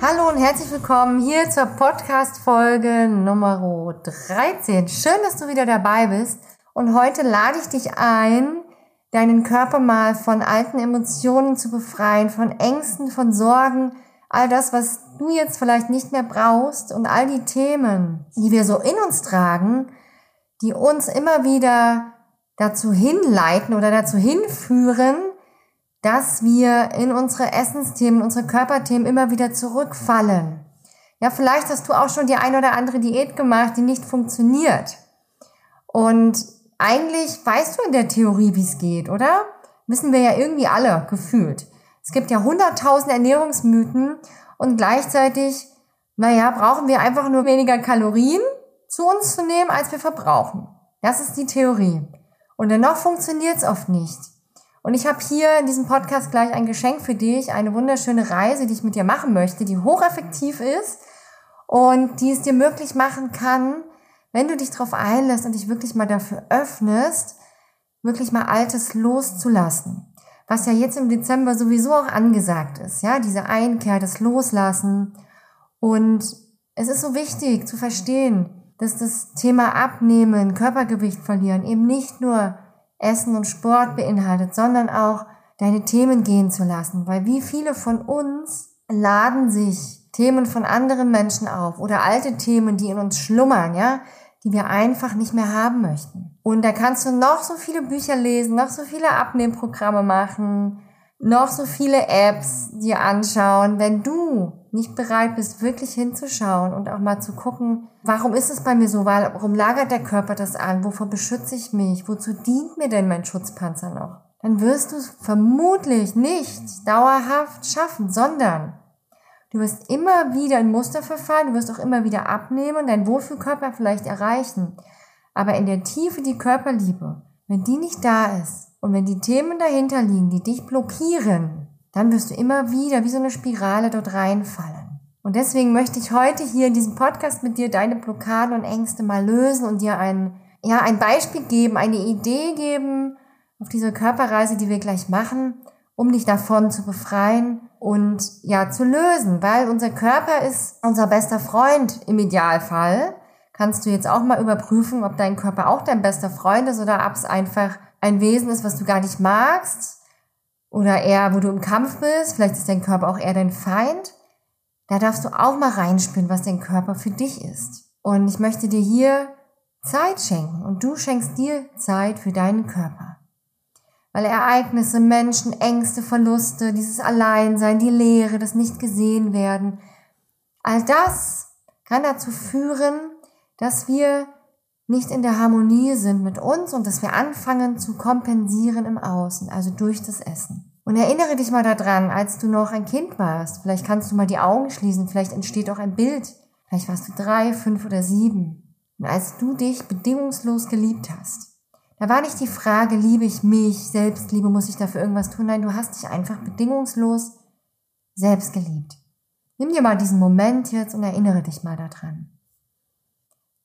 Hallo und herzlich willkommen hier zur Podcast-Folge Nummer 13. Schön, dass du wieder dabei bist. Und heute lade ich dich ein, deinen Körper mal von alten Emotionen zu befreien, von Ängsten, von Sorgen, all das, was du jetzt vielleicht nicht mehr brauchst und all die Themen, die wir so in uns tragen, die uns immer wieder dazu hinleiten oder dazu hinführen, dass wir in unsere Essensthemen, unsere Körperthemen immer wieder zurückfallen. Ja, vielleicht hast du auch schon die ein oder andere Diät gemacht, die nicht funktioniert. Und eigentlich weißt du in der Theorie, wie es geht, oder? Wissen wir ja irgendwie alle gefühlt. Es gibt ja hunderttausend Ernährungsmythen und gleichzeitig, naja, brauchen wir einfach nur weniger Kalorien zu uns zu nehmen, als wir verbrauchen. Das ist die Theorie. Und dennoch funktioniert es oft nicht. Und ich habe hier in diesem Podcast gleich ein Geschenk für dich, eine wunderschöne Reise, die ich mit dir machen möchte, die hocheffektiv ist und die es dir möglich machen kann, wenn du dich darauf einlässt und dich wirklich mal dafür öffnest, wirklich mal Altes loszulassen. Was ja jetzt im Dezember sowieso auch angesagt ist, ja, diese Einkehr, das Loslassen. Und es ist so wichtig zu verstehen, dass das Thema Abnehmen, Körpergewicht verlieren eben nicht nur Essen und Sport beinhaltet, sondern auch deine Themen gehen zu lassen. Weil wie viele von uns laden sich Themen von anderen Menschen auf oder alte Themen, die in uns schlummern, ja, die wir einfach nicht mehr haben möchten. Und da kannst du noch so viele Bücher lesen, noch so viele Abnehmprogramme machen, noch so viele Apps dir anschauen. Wenn du nicht bereit bist, wirklich hinzuschauen und auch mal zu gucken, warum ist es bei mir so, warum lagert der Körper das an, wovor beschütze ich mich, wozu dient mir denn mein Schutzpanzer noch, dann wirst du es vermutlich nicht dauerhaft schaffen, sondern du wirst immer wieder in Muster verfallen, du wirst auch immer wieder abnehmen, dein Wohlfühlkörper vielleicht erreichen. Aber in der Tiefe die Körperliebe, wenn die nicht da ist und wenn die Themen dahinter liegen, die dich blockieren, dann wirst du immer wieder wie so eine Spirale dort reinfallen. Und deswegen möchte ich heute hier in diesem Podcast mit dir deine Blockaden und Ängste mal lösen und dir ein, ja, ein Beispiel geben, eine Idee geben auf diese Körperreise, die wir gleich machen, um dich davon zu befreien und ja, zu lösen, weil unser Körper ist unser bester Freund im Idealfall. Kannst du jetzt auch mal überprüfen, ob dein Körper auch dein bester Freund ist oder ob es einfach ein Wesen ist, was du gar nicht magst oder eher, wo du im Kampf bist, vielleicht ist dein Körper auch eher dein Feind, da darfst du auch mal reinspüren, was dein Körper für dich ist. Und ich möchte dir hier Zeit schenken und du schenkst dir Zeit für deinen Körper. Weil Ereignisse, Menschen, Ängste, Verluste, dieses Alleinsein, die Leere, das nicht gesehen werden, all das kann dazu führen, dass wir nicht in der Harmonie sind mit uns und dass wir anfangen zu kompensieren im Außen, also durch das Essen. Und erinnere dich mal daran, als du noch ein Kind warst. Vielleicht kannst du mal die Augen schließen, vielleicht entsteht auch ein Bild. Vielleicht warst du drei, fünf oder sieben. Und als du dich bedingungslos geliebt hast, da war nicht die Frage, liebe ich mich, Selbstliebe, muss ich dafür irgendwas tun? Nein, du hast dich einfach bedingungslos selbstgeliebt. Nimm dir mal diesen Moment jetzt und erinnere dich mal daran.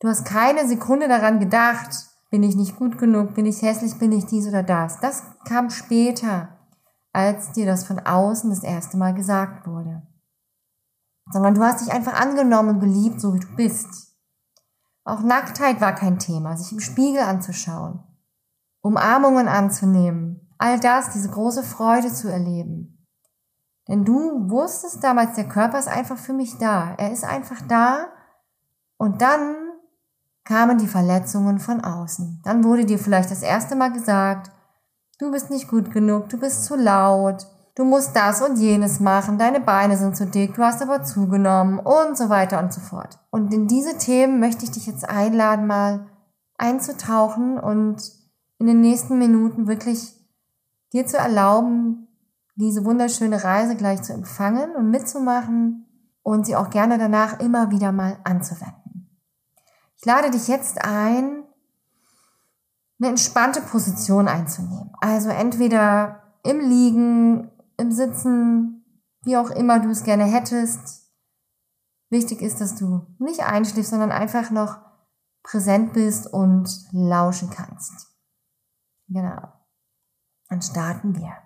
Du hast keine Sekunde daran gedacht, bin ich nicht gut genug, bin ich hässlich, bin ich dies oder das. Das kam später, als dir das von außen das erste Mal gesagt wurde. Sondern du hast dich einfach angenommen und geliebt, so wie du bist. Auch Nacktheit war kein Thema, sich im Spiegel anzuschauen, Umarmungen anzunehmen, all das, diese große Freude zu erleben. Denn du wusstest damals, der Körper ist einfach für mich da. Er ist einfach da. Und dann kamen die Verletzungen von außen. Dann wurde dir vielleicht das erste Mal gesagt, du bist nicht gut genug, du bist zu laut, du musst das und jenes machen, deine Beine sind zu dick, du hast aber zugenommen und so weiter und so fort. Und in diese Themen möchte ich dich jetzt einladen, mal einzutauchen und in den nächsten Minuten wirklich dir zu erlauben, diese wunderschöne Reise gleich zu empfangen und mitzumachen und sie auch gerne danach immer wieder mal anzuwenden. Ich lade dich jetzt ein, eine entspannte Position einzunehmen. Also entweder im Liegen, im Sitzen, wie auch immer du es gerne hättest. Wichtig ist, dass du nicht einschläfst, sondern einfach noch präsent bist und lauschen kannst. Genau. Dann starten wir.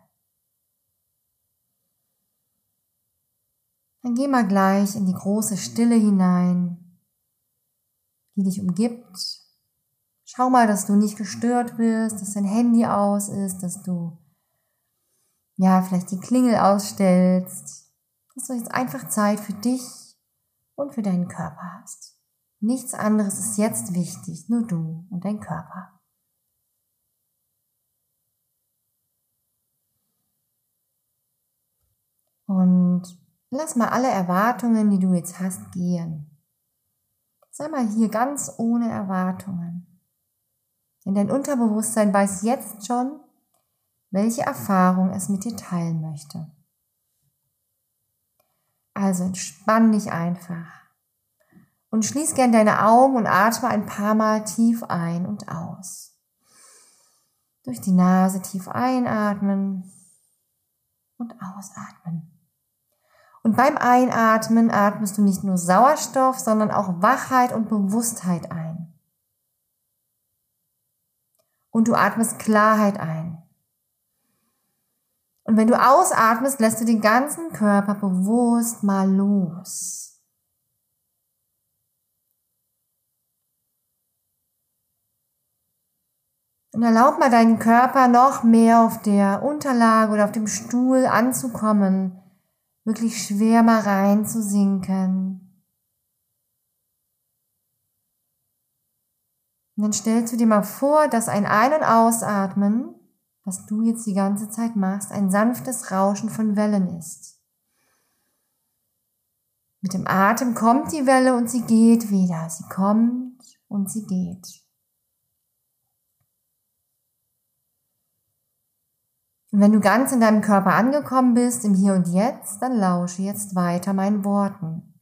Dann geh mal gleich in die große Stille hinein, die dich umgibt. Schau mal, dass du nicht gestört wirst, dass dein Handy aus ist, dass du ja, vielleicht die Klingel ausstellst, dass du jetzt einfach Zeit für dich und für deinen Körper hast. Nichts anderes ist jetzt wichtig, nur du und dein Körper. Und lass mal alle Erwartungen, die du jetzt hast, gehen. Sei mal hier ganz ohne Erwartungen. Denn dein Unterbewusstsein weiß jetzt schon, welche Erfahrung es mit dir teilen möchte. Also entspann dich einfach und schließ gern deine Augen und atme ein paar Mal tief ein und aus. Durch die Nase tief einatmen und ausatmen. Und beim Einatmen atmest du nicht nur Sauerstoff, sondern auch Wachheit und Bewusstheit ein. Und du atmest Klarheit ein. Und wenn du ausatmest, lässt du den ganzen Körper bewusst mal los. Und erlaub mal deinen Körper noch mehr auf der Unterlage oder auf dem Stuhl anzukommen, wirklich schwer mal reinzusinken. Und dann stellst du dir mal vor, dass ein Ein- und Ausatmen was du jetzt die ganze Zeit machst, ein sanftes Rauschen von Wellen ist. Mit dem Atem kommt die Welle und sie geht wieder. Sie kommt und sie geht. Und wenn du ganz in deinem Körper angekommen bist, im Hier und Jetzt, dann lausche jetzt weiter meinen Worten.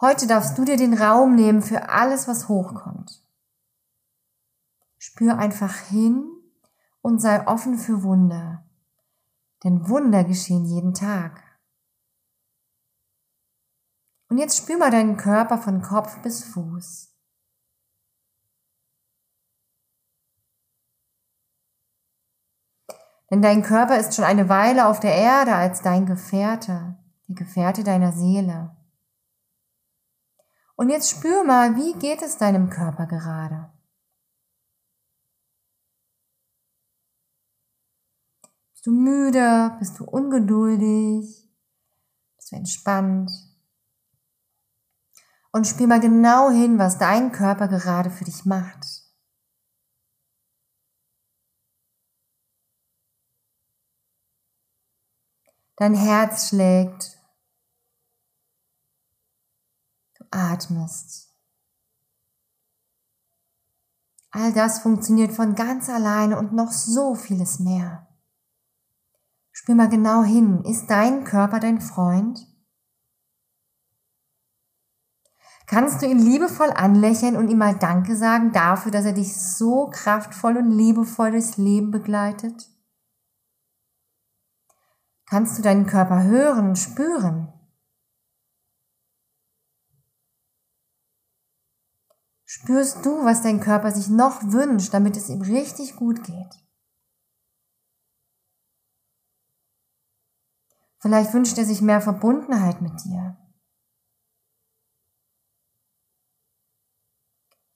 Heute darfst du dir den Raum nehmen für alles, was hochkommt. Spür einfach hin und sei offen für Wunder. Denn Wunder geschehen jeden Tag. Und jetzt spür mal deinen Körper von Kopf bis Fuß. Denn dein Körper ist schon eine Weile auf der Erde als dein Gefährte, der Gefährte deiner Seele. Und jetzt spür mal, wie geht es deinem Körper gerade? Bist du müde? Bist du ungeduldig? Bist du entspannt? Und spür mal genau hin, was dein Körper gerade für dich macht. Dein Herz schlägt atmest. All das funktioniert von ganz alleine und noch so vieles mehr. Spür mal genau hin. Ist dein Körper dein Freund? Kannst du ihn liebevoll anlächeln und ihm mal Danke sagen dafür, dass er dich so kraftvoll und liebevoll durchs Leben begleitet? Kannst du deinen Körper hören und spüren? Spürst du, was dein Körper sich noch wünscht, damit es ihm richtig gut geht? Vielleicht wünscht er sich mehr Verbundenheit mit dir.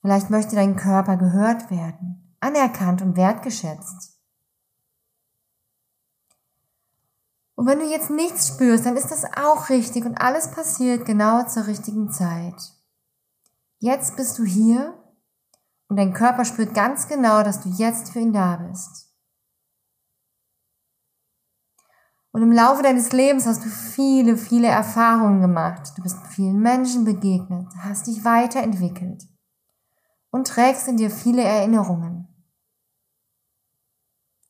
Vielleicht möchte dein Körper gehört werden, anerkannt und wertgeschätzt. Und wenn du jetzt nichts spürst, dann ist das auch richtig und alles passiert genau zur richtigen Zeit. Jetzt bist du hier und dein Körper spürt ganz genau, dass du jetzt für ihn da bist. Und im Laufe deines Lebens hast du viele, viele Erfahrungen gemacht. Du bist vielen Menschen begegnet, hast dich weiterentwickelt und trägst in dir viele Erinnerungen.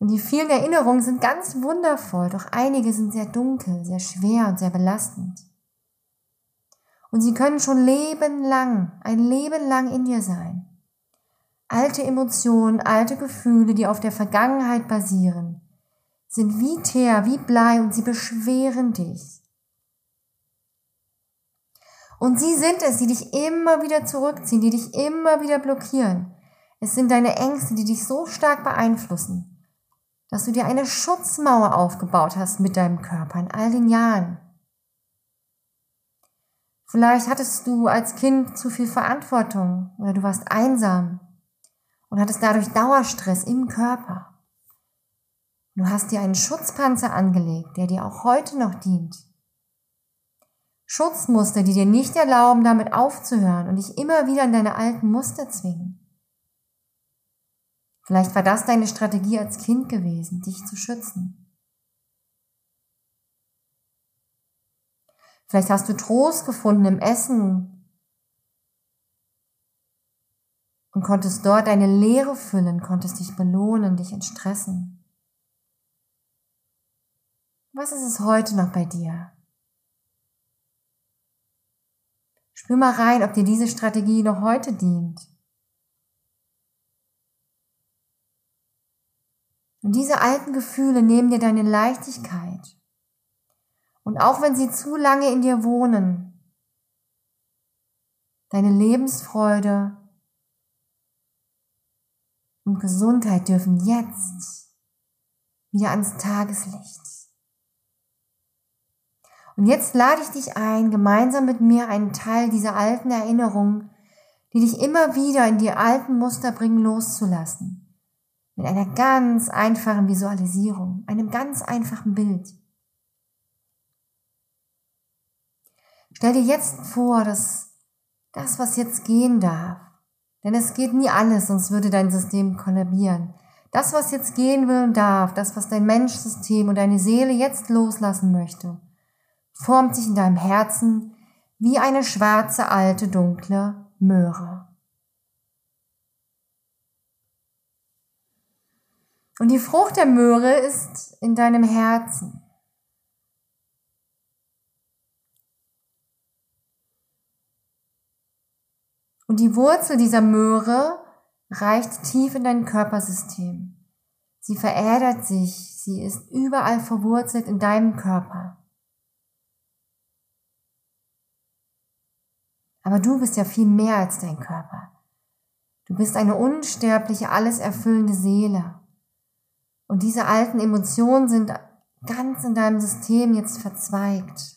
Und die vielen Erinnerungen sind ganz wundervoll, doch einige sind sehr dunkel, sehr schwer und sehr belastend. Und sie können schon lebenlang, ein Leben lang in dir sein. Alte Emotionen, alte Gefühle, die auf der Vergangenheit basieren, sind wie Teer, wie Blei und sie beschweren dich. Und sie sind es, die dich immer wieder zurückziehen, die dich immer wieder blockieren. Es sind deine Ängste, die dich so stark beeinflussen, dass du dir eine Schutzmauer aufgebaut hast mit deinem Körper in all den Jahren. Vielleicht hattest du als Kind zu viel Verantwortung oder du warst einsam und hattest dadurch Dauerstress im Körper. Du hast dir einen Schutzpanzer angelegt, der dir auch heute noch dient. Schutzmuster, die dir nicht erlauben, damit aufzuhören und dich immer wieder in deine alten Muster zwingen. Vielleicht war das deine Strategie als Kind gewesen, dich zu schützen. Vielleicht hast du Trost gefunden im Essen und konntest dort deine Leere füllen, konntest dich belohnen, dich entstressen. Was ist es heute noch bei dir? Spür mal rein, ob dir diese Strategie noch heute dient. Und diese alten Gefühle nehmen dir deine Leichtigkeit, und auch wenn sie zu lange in dir wohnen, deine Lebensfreude und Gesundheit dürfen jetzt wieder ans Tageslicht. Und jetzt lade ich dich ein, gemeinsam mit mir einen Teil dieser alten Erinnerungen, die dich immer wieder in die alten Muster bringen, loszulassen. Mit einer ganz einfachen Visualisierung, einem ganz einfachen Bild. Stell dir jetzt vor, dass das, was jetzt gehen darf, denn es geht nie alles, sonst würde dein System kollabieren. Das, was jetzt gehen will und darf, das, was dein Menschsystem und deine Seele jetzt loslassen möchte, formt sich in deinem Herzen wie eine schwarze, alte, dunkle Möhre. Und die Frucht der Möhre ist in deinem Herzen. Und die Wurzel dieser Möhre reicht tief in dein Körpersystem. Sie verädert sich, sie ist überall verwurzelt in deinem Körper. Aber du bist ja viel mehr als dein Körper. Du bist eine unsterbliche, alles erfüllende Seele. Und diese alten Emotionen sind ganz in deinem System jetzt verzweigt.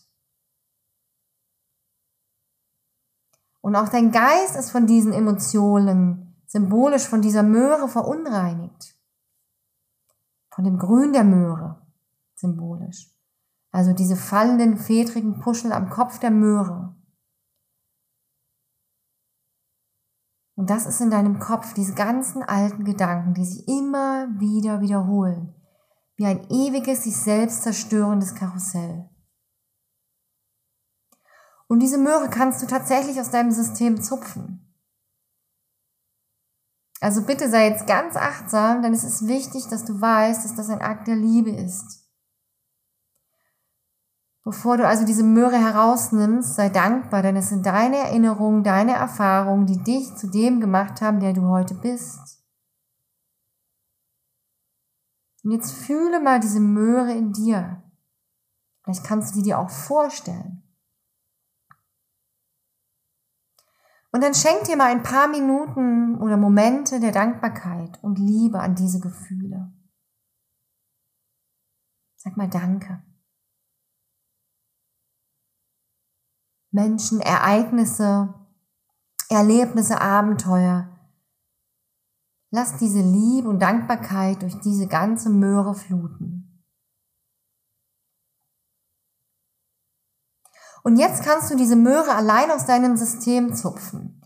Und auch dein Geist ist von diesen Emotionen, symbolisch von dieser Möhre verunreinigt. Von dem Grün der Möhre, symbolisch. Also diese fallenden, fedrigen Puschel am Kopf der Möhre. Und das ist in deinem Kopf, diese ganzen alten Gedanken, die sich immer wieder wiederholen. Wie ein ewiges, sich selbst zerstörendes Karussell. Und diese Möhre kannst du tatsächlich aus deinem System zupfen. Also bitte sei jetzt ganz achtsam, denn es ist wichtig, dass du weißt, dass das ein Akt der Liebe ist. Bevor du also diese Möhre herausnimmst, sei dankbar, denn es sind deine Erinnerungen, deine Erfahrungen, die dich zu dem gemacht haben, der du heute bist. Und jetzt fühle mal diese Möhre in dir. Vielleicht kannst du die dir auch vorstellen. Und dann schenk dir mal ein paar Minuten oder Momente der Dankbarkeit und Liebe an diese Gefühle. Sag mal Danke. Menschen, Ereignisse, Erlebnisse, Abenteuer. Lass diese Liebe und Dankbarkeit durch diese ganze Möhre fluten. Und jetzt kannst du diese Möhre allein aus deinem System zupfen.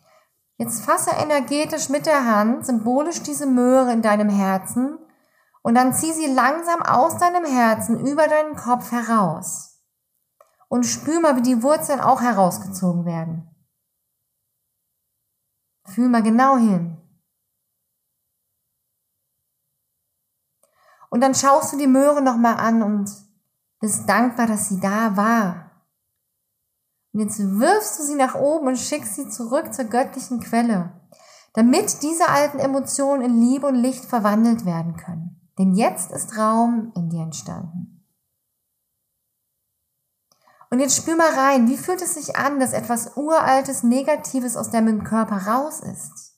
Jetzt fasse energetisch mit der Hand symbolisch diese Möhre in deinem Herzen und dann zieh sie langsam aus deinem Herzen über deinen Kopf heraus und spür mal, wie die Wurzeln auch herausgezogen werden. Fühl mal genau hin. Und dann schaust du die Möhre nochmal an und bist dankbar, dass sie da war. Und jetzt wirfst du sie nach oben und schickst sie zurück zur göttlichen Quelle, damit diese alten Emotionen in Liebe und Licht verwandelt werden können. Denn jetzt ist Raum in dir entstanden. Und jetzt spür mal rein, wie fühlt es sich an, dass etwas Uraltes, Negatives aus deinem Körper raus ist?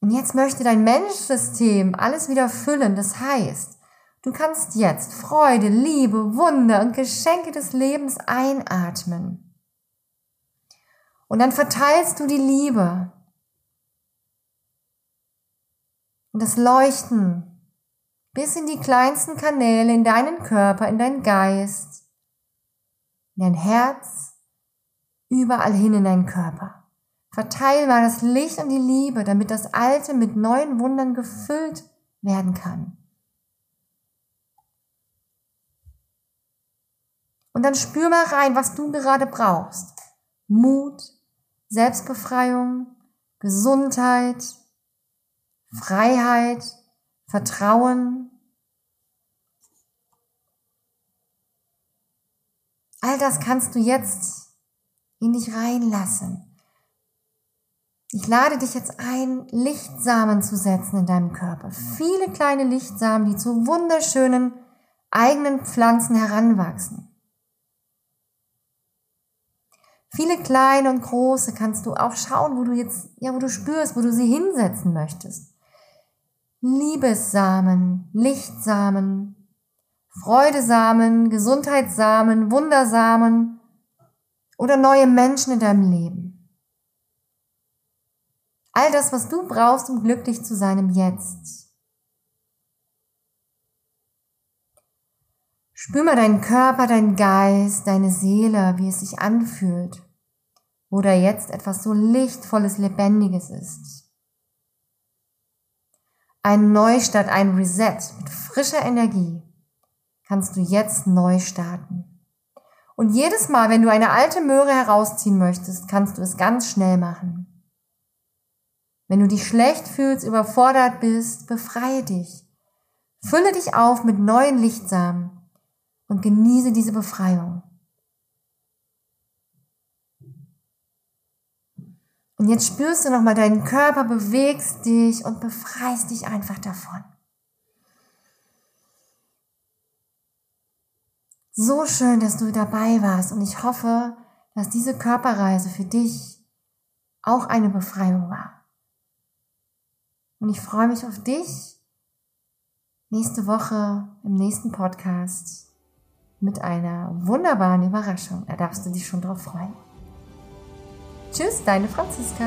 Und jetzt möchte dein Menschsystem alles wieder füllen. Das heißt, du kannst jetzt Freude, Liebe, Wunder und Geschenke des Lebens einatmen. Und dann verteilst du die Liebe und das Leuchten bis in die kleinsten Kanäle in deinen Körper, in deinen Geist, in dein Herz, überall hin in deinen Körper. Verteil mal das Licht und die Liebe, damit das Alte mit neuen Wundern gefüllt werden kann. Und dann spür mal rein, was du gerade brauchst. Mut, Selbstbefreiung, Gesundheit, Freiheit, Vertrauen. All das kannst du jetzt in dich reinlassen. Ich lade dich jetzt ein, Lichtsamen zu setzen in deinem Körper. Viele kleine Lichtsamen, die zu wunderschönen eigenen Pflanzen heranwachsen. Viele kleine und große kannst du auch schauen, wo du jetzt, ja, wo du spürst, wo du sie hinsetzen möchtest. Liebessamen, Lichtsamen, Freudesamen, Gesundheitssamen, Wundersamen oder neue Menschen in deinem Leben. All das, was du brauchst, um glücklich zu sein im Jetzt. Spür mal deinen Körper, deinen Geist, deine Seele, wie es sich anfühlt, wo da jetzt etwas so Lichtvolles, Lebendiges ist. Ein Neustart, ein Reset mit frischer Energie kannst du jetzt neu starten. Und jedes Mal, wenn du eine alte Möhre herausziehen möchtest, kannst du es ganz schnell machen. Wenn du dich schlecht fühlst, überfordert bist, befreie dich. Fülle dich auf mit neuen Lichtsamen und genieße diese Befreiung. Und jetzt spürst du nochmal deinen Körper, bewegst dich und befreist dich einfach davon. So schön, dass du dabei warst und ich hoffe, dass diese Körperreise für dich auch eine Befreiung war. Und ich freue mich auf dich nächste Woche im nächsten Podcast mit einer wunderbaren Überraschung. Da darfst du dich schon drauf freuen. Tschüss, deine Franziska.